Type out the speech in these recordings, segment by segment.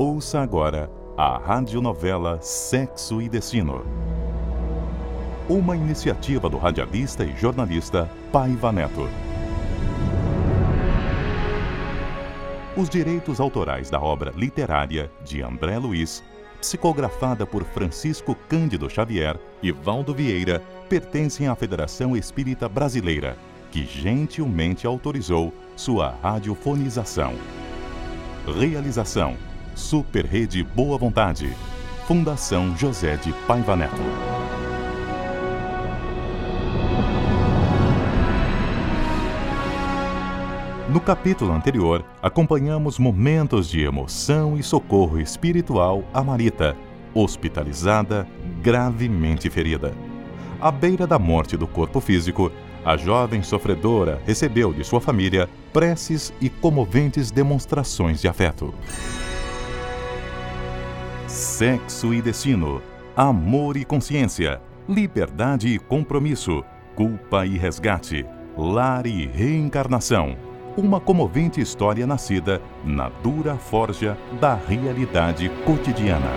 Ouça agora a radionovela Sexo e Destino. Uma iniciativa do radialista e jornalista Paiva Neto. Os direitos autorais da obra literária de André Luiz, psicografada por Francisco Cândido Xavier e Valdo Vieira, pertencem à Federação Espírita Brasileira, que gentilmente autorizou sua radiofonização. Realização Super Rede Boa Vontade. Fundação José de Paiva Neto. No capítulo anterior, acompanhamos momentos de emoção e socorro espiritual a Marita, hospitalizada, gravemente ferida. À beira da morte do corpo físico, a jovem sofredora recebeu de sua família preces e comoventes demonstrações de afeto. Sexo e destino, amor e consciência, liberdade e compromisso, culpa e resgate, lar e reencarnação. Uma comovente história nascida na dura forja da realidade cotidiana.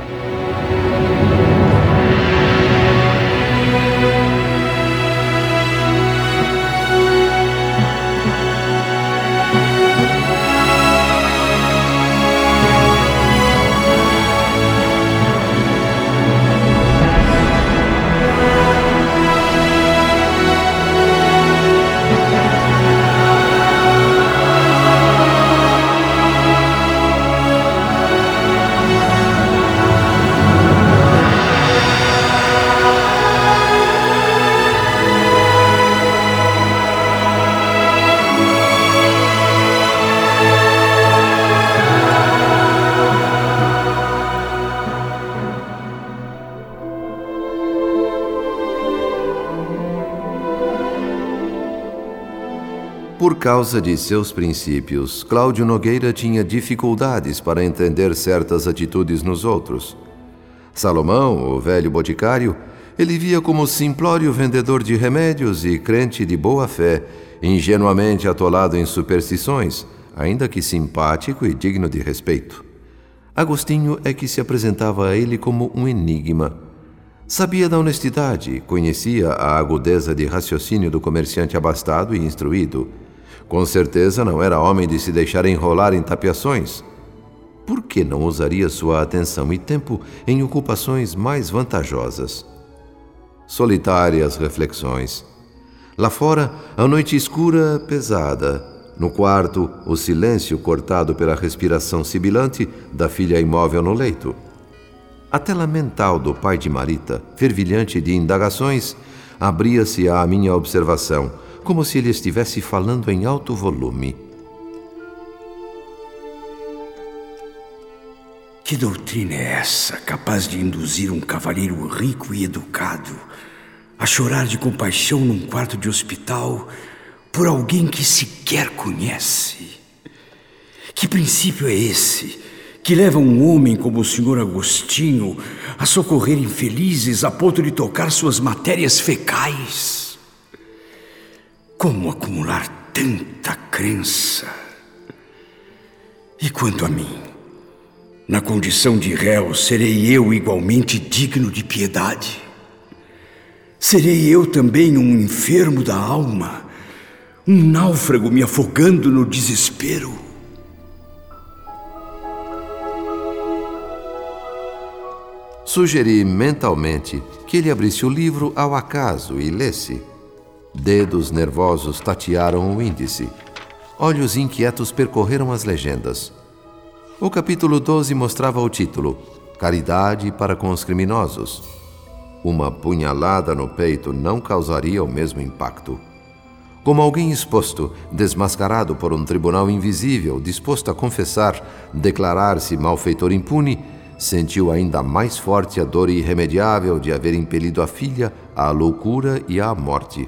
Por causa de seus princípios, Cláudio Nogueira tinha dificuldades para entender certas atitudes nos outros. Salomão, o velho boticário, ele via como simplório vendedor de remédios e crente de boa fé, ingenuamente atolado em superstições, ainda que simpático e digno de respeito. Agostinho é que se apresentava a ele como um enigma. Sabia da honestidade, conhecia a agudeza de raciocínio do comerciante abastado e instruído com certeza não era homem de se deixar enrolar em tapiações. Por que não usaria sua atenção e tempo em ocupações mais vantajosas? Solitárias reflexões. Lá fora, a noite escura, pesada. No quarto, o silêncio cortado pela respiração sibilante da filha imóvel no leito. A tela mental do pai de Marita, fervilhante de indagações, abria-se à minha observação como se ele estivesse falando em alto volume. Que doutrina é essa capaz de induzir um cavalheiro rico e educado a chorar de compaixão num quarto de hospital por alguém que sequer conhece? Que princípio é esse que leva um homem como o senhor Agostinho a socorrer infelizes a ponto de tocar suas matérias fecais? Como acumular tanta crença? E quanto a mim? Na condição de réu, serei eu igualmente digno de piedade? Serei eu também um enfermo da alma, um náufrago me afogando no desespero? Sugeri mentalmente que ele abrisse o livro ao acaso e lesse. Dedos nervosos tatearam o índice. Olhos inquietos percorreram as legendas. O capítulo 12 mostrava o título: Caridade para com os criminosos. Uma punhalada no peito não causaria o mesmo impacto. Como alguém exposto, desmascarado por um tribunal invisível, disposto a confessar, declarar-se malfeitor impune, sentiu ainda mais forte a dor irremediável de haver impelido a filha à loucura e à morte.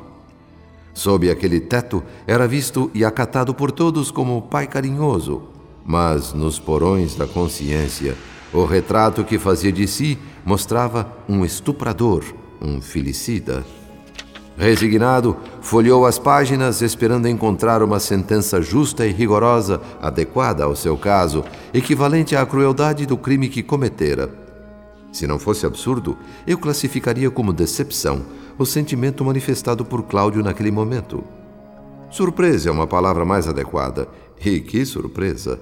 Sob aquele teto, era visto e acatado por todos como pai carinhoso, mas nos porões da consciência, o retrato que fazia de si mostrava um estuprador, um filicida. Resignado, folheou as páginas esperando encontrar uma sentença justa e rigorosa, adequada ao seu caso, equivalente à crueldade do crime que cometera. Se não fosse absurdo, eu classificaria como decepção o sentimento manifestado por Cláudio naquele momento. Surpresa é uma palavra mais adequada. E que surpresa!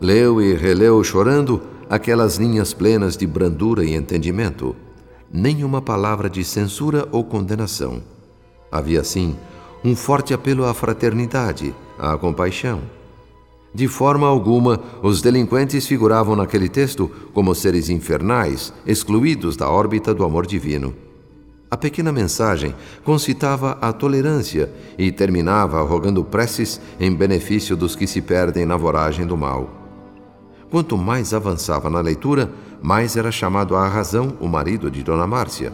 Leu e releu chorando aquelas linhas plenas de brandura e entendimento. Nenhuma palavra de censura ou condenação Havia, sim, um forte apelo à fraternidade, à compaixão. De forma alguma, os delinquentes figuravam naquele texto como seres infernais, excluídos da órbita do amor divino. A pequena mensagem concitava a tolerância e terminava rogando preces em benefício dos que se perdem na voragem do mal. Quanto mais avançava na leitura, mais era chamado à razão o marido de Dona Márcia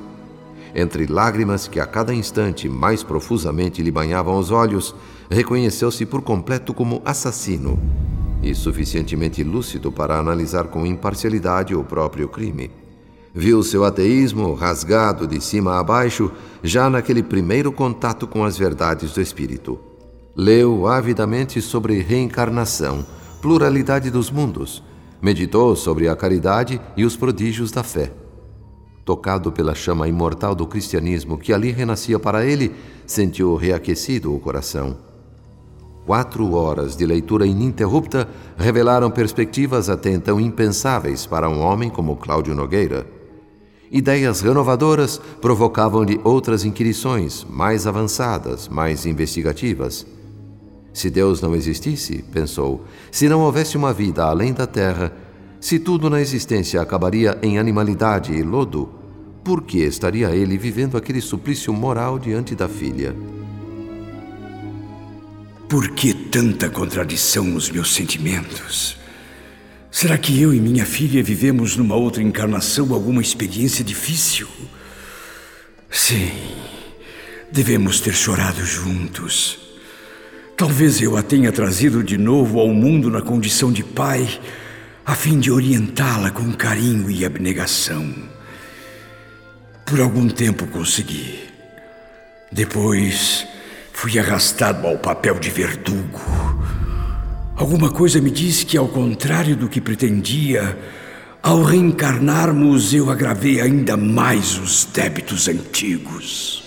entre lágrimas que a cada instante mais profusamente lhe banhavam os olhos, reconheceu-se por completo como assassino e suficientemente lúcido para analisar com imparcialidade o próprio crime. Viu seu ateísmo rasgado de cima a baixo já naquele primeiro contato com as verdades do espírito. Leu avidamente sobre reencarnação, pluralidade dos mundos, meditou sobre a caridade e os prodígios da fé Tocado pela chama imortal do cristianismo que ali renascia para ele, sentiu reaquecido o coração. Quatro horas de leitura ininterrupta revelaram perspectivas até então impensáveis para um homem como Cláudio Nogueira. Ideias renovadoras provocavam-lhe outras inquirições, mais avançadas, mais investigativas. Se Deus não existisse, pensou, se não houvesse uma vida além da terra, se tudo na existência acabaria em animalidade e lodo, por que estaria ele vivendo aquele suplício moral diante da filha? Por que tanta contradição nos meus sentimentos? Será que eu e minha filha vivemos numa outra encarnação alguma experiência difícil? Sim, devemos ter chorado juntos. Talvez eu a tenha trazido de novo ao mundo na condição de pai a fim de orientá-la com carinho e abnegação. Por algum tempo consegui. Depois fui arrastado ao papel de verdugo. Alguma coisa me disse que, ao contrário do que pretendia, ao reencarnarmos eu agravei ainda mais os débitos antigos.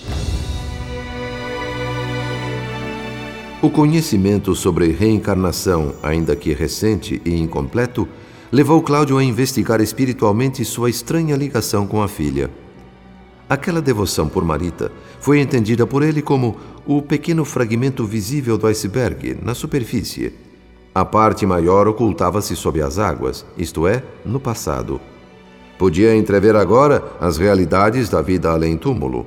O conhecimento sobre reencarnação, ainda que recente e incompleto, levou Cláudio a investigar espiritualmente sua estranha ligação com a filha. Aquela devoção por Marita foi entendida por ele como o pequeno fragmento visível do iceberg na superfície. A parte maior ocultava-se sob as águas, isto é, no passado. Podia entrever agora as realidades da vida além túmulo.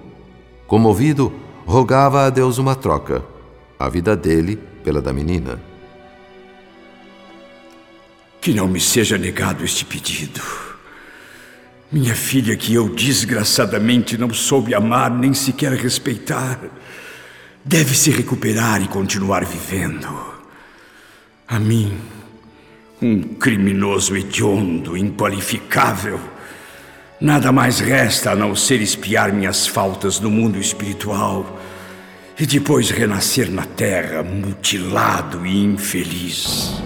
Comovido, rogava a Deus uma troca: a vida dele pela da menina. Que não me seja negado este pedido. Minha filha, que eu desgraçadamente não soube amar nem sequer respeitar, deve se recuperar e continuar vivendo. A mim, um criminoso hediondo, inqualificável, nada mais resta a não ser espiar minhas faltas no mundo espiritual e depois renascer na terra mutilado e infeliz.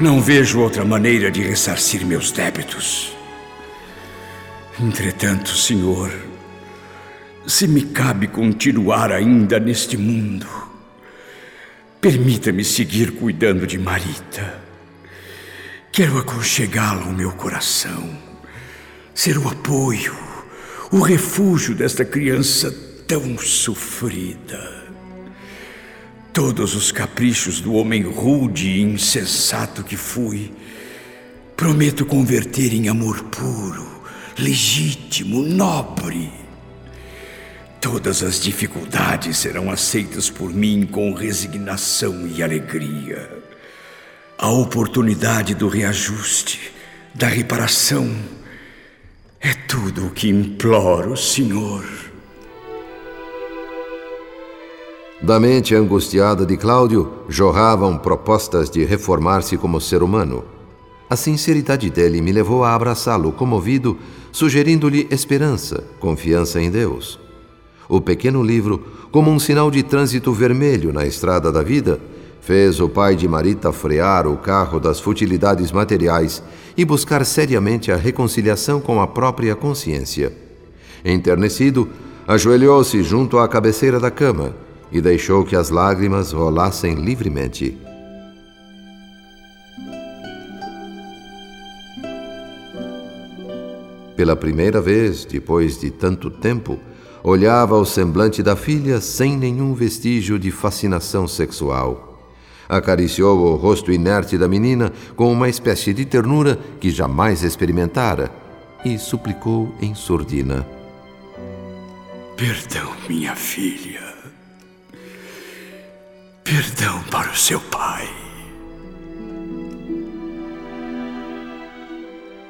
Não vejo outra maneira de ressarcir meus débitos. Entretanto, Senhor, se me cabe continuar ainda neste mundo, permita-me seguir cuidando de Marita. Quero aconchegá-la ao meu coração, ser o apoio, o refúgio desta criança tão sofrida. Todos os caprichos do homem rude e insensato que fui, prometo converter em amor puro, legítimo, nobre. Todas as dificuldades serão aceitas por mim com resignação e alegria. A oportunidade do reajuste, da reparação, é tudo o que imploro, Senhor. Da mente angustiada de Cláudio jorravam propostas de reformar-se como ser humano. A sinceridade dele me levou a abraçá-lo comovido, sugerindo-lhe esperança, confiança em Deus. O pequeno livro, como um sinal de trânsito vermelho na estrada da vida, fez o pai de Marita frear o carro das futilidades materiais e buscar seriamente a reconciliação com a própria consciência. Enternecido, ajoelhou-se junto à cabeceira da cama e deixou que as lágrimas rolassem livremente. Pela primeira vez, depois de tanto tempo, olhava o semblante da filha sem nenhum vestígio de fascinação sexual. Acariciou o rosto inerte da menina com uma espécie de ternura que jamais experimentara e suplicou em surdina: Perdão, minha filha. Perdão para o seu pai.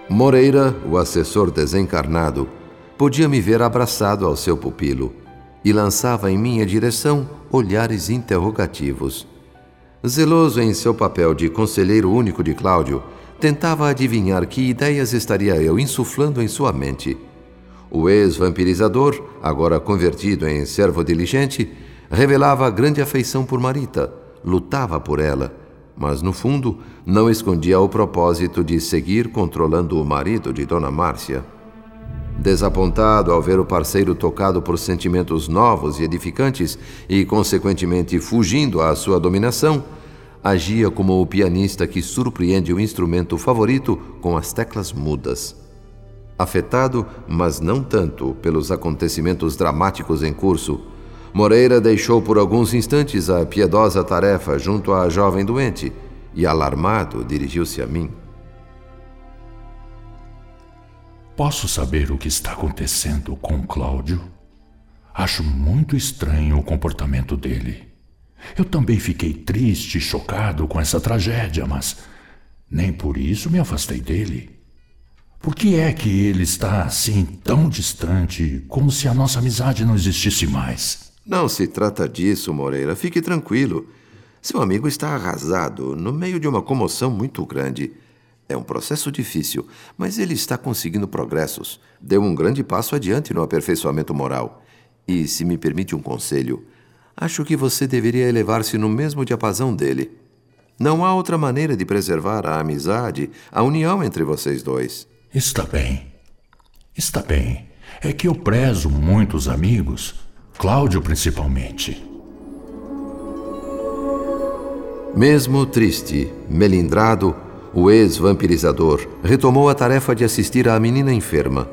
Moreira, o assessor desencarnado, podia me ver abraçado ao seu pupilo e lançava em minha direção olhares interrogativos. Zeloso em seu papel de conselheiro único de Cláudio, tentava adivinhar que ideias estaria eu insuflando em sua mente. O ex-vampirizador, agora convertido em servo diligente, revelava grande afeição por Marita, lutava por ela mas no fundo não escondia o propósito de seguir controlando o marido de Dona Márcia. Desapontado ao ver o parceiro tocado por sentimentos novos e edificantes e, consequentemente, fugindo à sua dominação, agia como o pianista que surpreende o instrumento favorito com as teclas mudas. Afetado, mas não tanto, pelos acontecimentos dramáticos em curso, Moreira deixou por alguns instantes a piedosa tarefa junto à jovem doente e, alarmado, dirigiu-se a mim. Posso saber o que está acontecendo com Cláudio? Acho muito estranho o comportamento dele. Eu também fiquei triste e chocado com essa tragédia, mas nem por isso me afastei dele. Por que é que ele está assim tão distante, como se a nossa amizade não existisse mais? Não se trata disso, Moreira. Fique tranquilo. Seu amigo está arrasado, no meio de uma comoção muito grande. É um processo difícil, mas ele está conseguindo progressos. Deu um grande passo adiante no aperfeiçoamento moral. E, se me permite um conselho, acho que você deveria elevar-se no mesmo diapasão dele. Não há outra maneira de preservar a amizade, a união entre vocês dois. Está bem. Está bem. É que eu prezo muitos amigos Cláudio, principalmente. Mesmo triste, melindrado, o ex-vampirizador retomou a tarefa de assistir à menina enferma.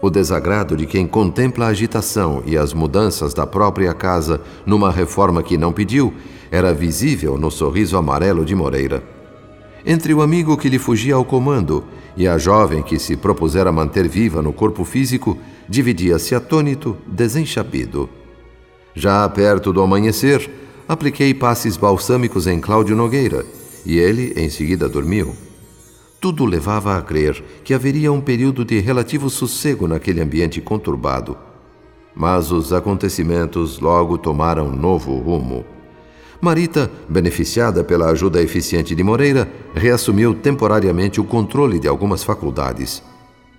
O desagrado de quem contempla a agitação e as mudanças da própria casa numa reforma que não pediu era visível no sorriso amarelo de Moreira. Entre o amigo que lhe fugia ao comando e a jovem que se propusera manter viva no corpo físico, dividia-se atônito, desenchabido. Já perto do amanhecer, apliquei passes balsâmicos em Cláudio Nogueira e ele em seguida dormiu. Tudo levava a crer que haveria um período de relativo sossego naquele ambiente conturbado. Mas os acontecimentos logo tomaram novo rumo. Marita, beneficiada pela ajuda eficiente de Moreira, reassumiu temporariamente o controle de algumas faculdades.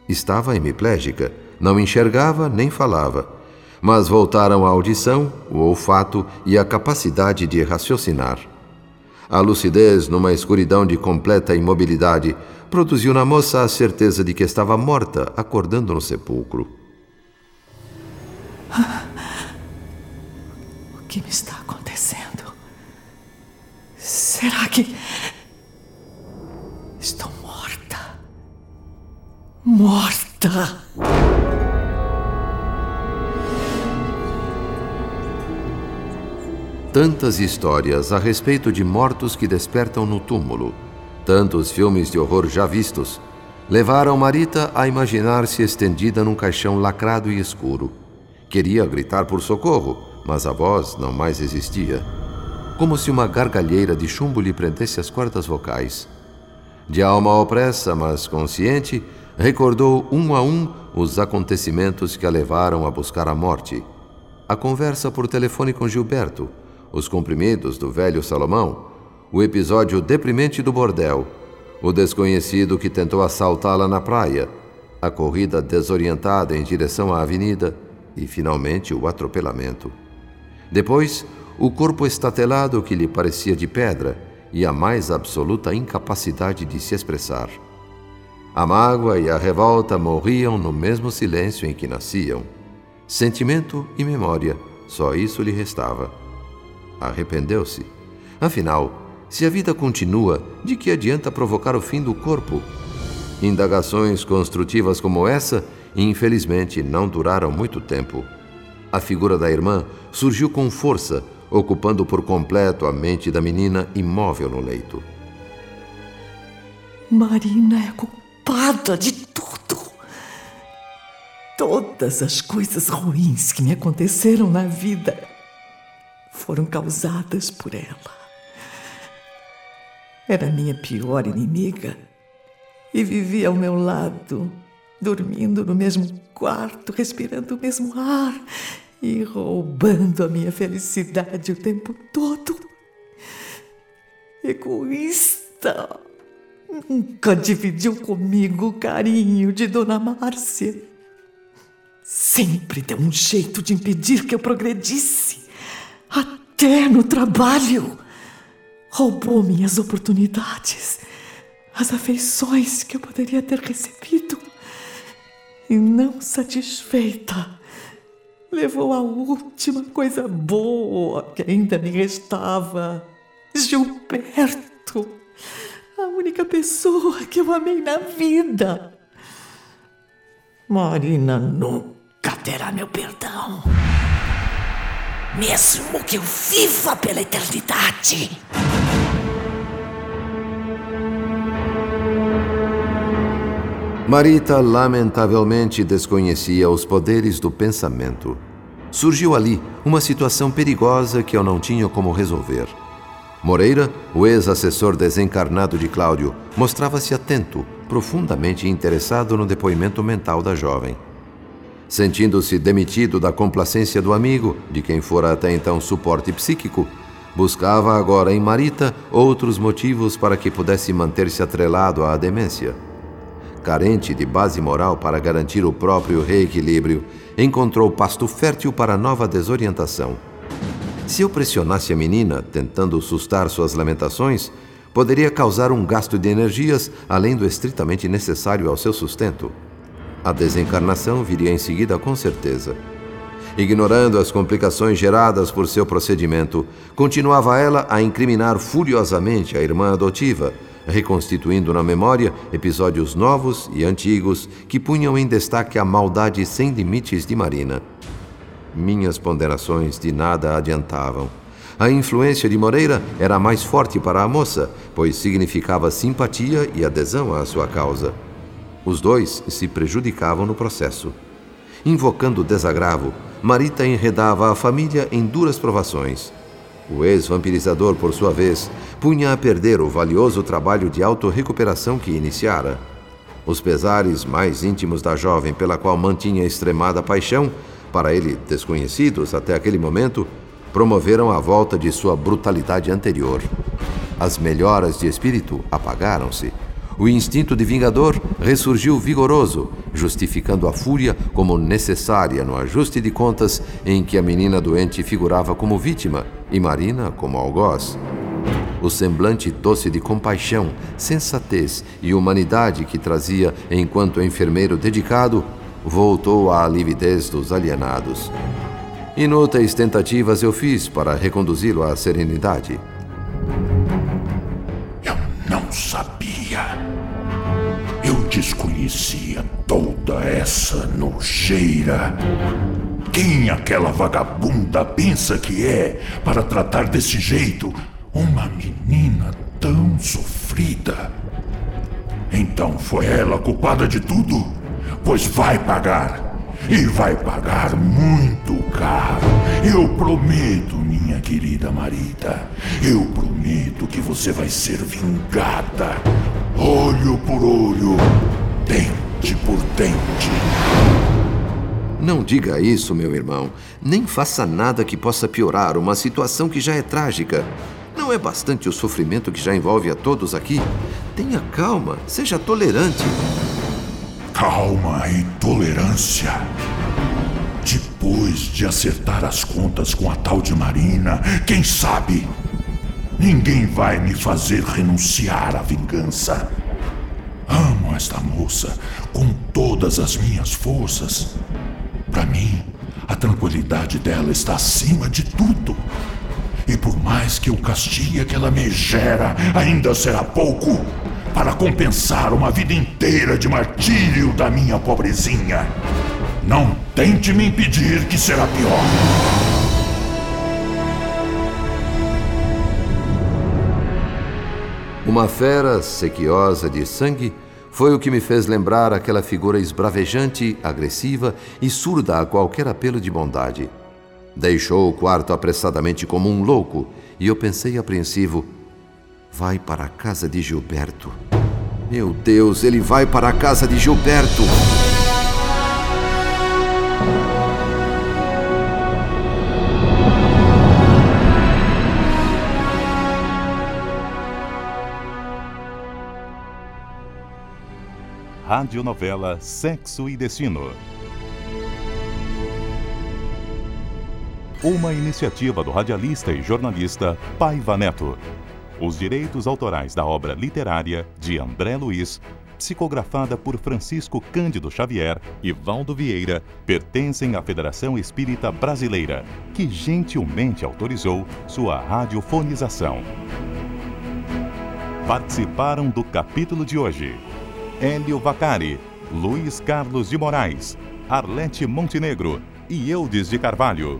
Estava hemiplégica, não enxergava nem falava mas voltaram a audição, o olfato e a capacidade de raciocinar. A lucidez, numa escuridão de completa imobilidade, produziu na moça a certeza de que estava morta, acordando no sepulcro. O que me está acontecendo? Será que. Estou morta? Morta! Tantas histórias a respeito de mortos que despertam no túmulo, tantos filmes de horror já vistos, levaram Marita a imaginar-se estendida num caixão lacrado e escuro. Queria gritar por socorro, mas a voz não mais existia. Como se uma gargalheira de chumbo lhe prendesse as cordas vocais. De alma opressa, mas consciente, recordou um a um os acontecimentos que a levaram a buscar a morte. A conversa por telefone com Gilberto, os comprimidos do velho Salomão, o episódio deprimente do bordel, o desconhecido que tentou assaltá-la na praia, a corrida desorientada em direção à avenida, e finalmente o atropelamento. Depois, o corpo estatelado que lhe parecia de pedra e a mais absoluta incapacidade de se expressar. A mágoa e a revolta morriam no mesmo silêncio em que nasciam. Sentimento e memória, só isso lhe restava. Arrependeu-se. Afinal, se a vida continua, de que adianta provocar o fim do corpo? Indagações construtivas como essa, infelizmente, não duraram muito tempo. A figura da irmã surgiu com força, ocupando por completo a mente da menina imóvel no leito. Marina é culpada de tudo. Todas as coisas ruins que me aconteceram na vida foram causadas por ela. Era minha pior inimiga e vivia ao meu lado, dormindo no mesmo quarto, respirando o mesmo ar e roubando a minha felicidade o tempo todo. Egoísta! Nunca dividiu comigo o carinho de Dona Márcia. Sempre deu um jeito de impedir que eu progredisse, até no trabalho roubou minhas oportunidades, as afeições que eu poderia ter recebido. E não satisfeita, levou a última coisa boa que ainda me restava: Gilberto, a única pessoa que eu amei na vida. Marina nunca terá meu perdão. Mesmo que eu viva pela eternidade. Marita lamentavelmente desconhecia os poderes do pensamento. Surgiu ali uma situação perigosa que eu não tinha como resolver. Moreira, o ex-assessor desencarnado de Cláudio, mostrava-se atento, profundamente interessado no depoimento mental da jovem. Sentindo-se demitido da complacência do amigo, de quem fora até então suporte psíquico, buscava agora em Marita outros motivos para que pudesse manter-se atrelado à demência carente de base moral para garantir o próprio reequilíbrio, encontrou pasto fértil para nova desorientação. Se eu pressionasse a menina, tentando sustar suas lamentações, poderia causar um gasto de energias além do estritamente necessário ao seu sustento. A desencarnação viria em seguida com certeza. Ignorando as complicações geradas por seu procedimento, continuava ela a incriminar furiosamente a irmã adotiva, reconstituindo na memória episódios novos e antigos que punham em destaque a maldade sem limites de Marina. Minhas ponderações de nada adiantavam. A influência de Moreira era mais forte para a moça, pois significava simpatia e adesão à sua causa. Os dois se prejudicavam no processo. Invocando desagravo, Marita enredava a família em duras provações. O ex-vampirizador, por sua vez, punha a perder o valioso trabalho de autorrecuperação que iniciara. Os pesares mais íntimos da jovem, pela qual mantinha extremada paixão, para ele desconhecidos até aquele momento, promoveram a volta de sua brutalidade anterior. As melhoras de espírito apagaram-se o instinto de vingador ressurgiu vigoroso, justificando a fúria como necessária no ajuste de contas em que a menina doente figurava como vítima e Marina como algoz. O semblante doce de compaixão, sensatez e humanidade que trazia enquanto enfermeiro dedicado voltou à lividez dos alienados. Inúteis tentativas eu fiz para reconduzi-lo à serenidade. Desconhecia toda essa nojeira. Quem aquela vagabunda pensa que é para tratar desse jeito uma menina tão sofrida? Então foi ela culpada de tudo? Pois vai pagar. E vai pagar muito caro. Eu prometo, minha querida Marita. Eu prometo que você vai ser vingada olho por olho, dente por dente. Não diga isso, meu irmão. Nem faça nada que possa piorar uma situação que já é trágica. Não é bastante o sofrimento que já envolve a todos aqui? Tenha calma, seja tolerante. Calma e tolerância. depois de acertar as contas com a tal de Marina, quem sabe? Ninguém vai me fazer renunciar à vingança. Amo esta moça com todas as minhas forças. Para mim, a tranquilidade dela está acima de tudo. E por mais que eu castigue aquela megera, ainda será pouco para compensar uma vida inteira de martírio da minha pobrezinha. Não tente me impedir, que será pior. Uma fera sequiosa de sangue foi o que me fez lembrar aquela figura esbravejante, agressiva e surda a qualquer apelo de bondade. Deixou o quarto apressadamente como um louco e eu pensei apreensivo: vai para a casa de Gilberto. Meu Deus, ele vai para a casa de Gilberto. Radionovela Sexo e Destino. Uma iniciativa do radialista e jornalista Paiva Neto. Os direitos autorais da obra literária de André Luiz, psicografada por Francisco Cândido Xavier e Valdo Vieira, pertencem à Federação Espírita Brasileira, que gentilmente autorizou sua radiofonização. Participaram do capítulo de hoje. Hélio Vacari, Luiz Carlos de Moraes, Arlete Montenegro e Eudes de Carvalho.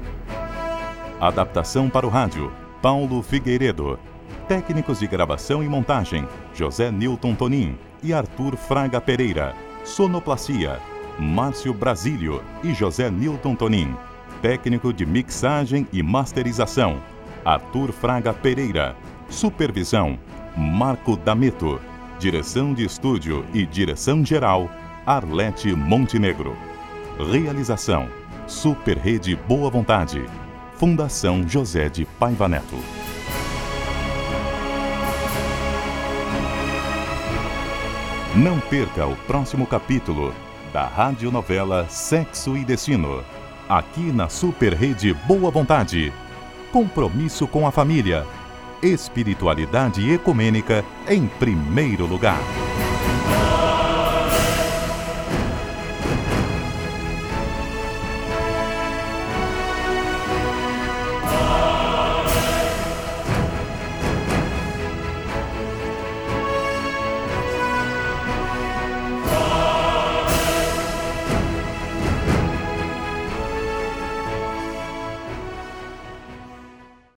Adaptação para o rádio, Paulo Figueiredo. Técnicos de gravação e montagem, José Newton Tonin e Arthur Fraga Pereira. Sonoplastia, Márcio Brasílio e José Newton Tonin. Técnico de mixagem e masterização, Arthur Fraga Pereira. Supervisão, Marco Dameto. Direção de estúdio e direção geral, Arlete Montenegro. Realização: Super Rede Boa Vontade. Fundação José de Paiva Neto. Não perca o próximo capítulo da radionovela Sexo e Destino. Aqui na Super Rede Boa Vontade. Compromisso com a família espiritualidade ecumênica em primeiro lugar.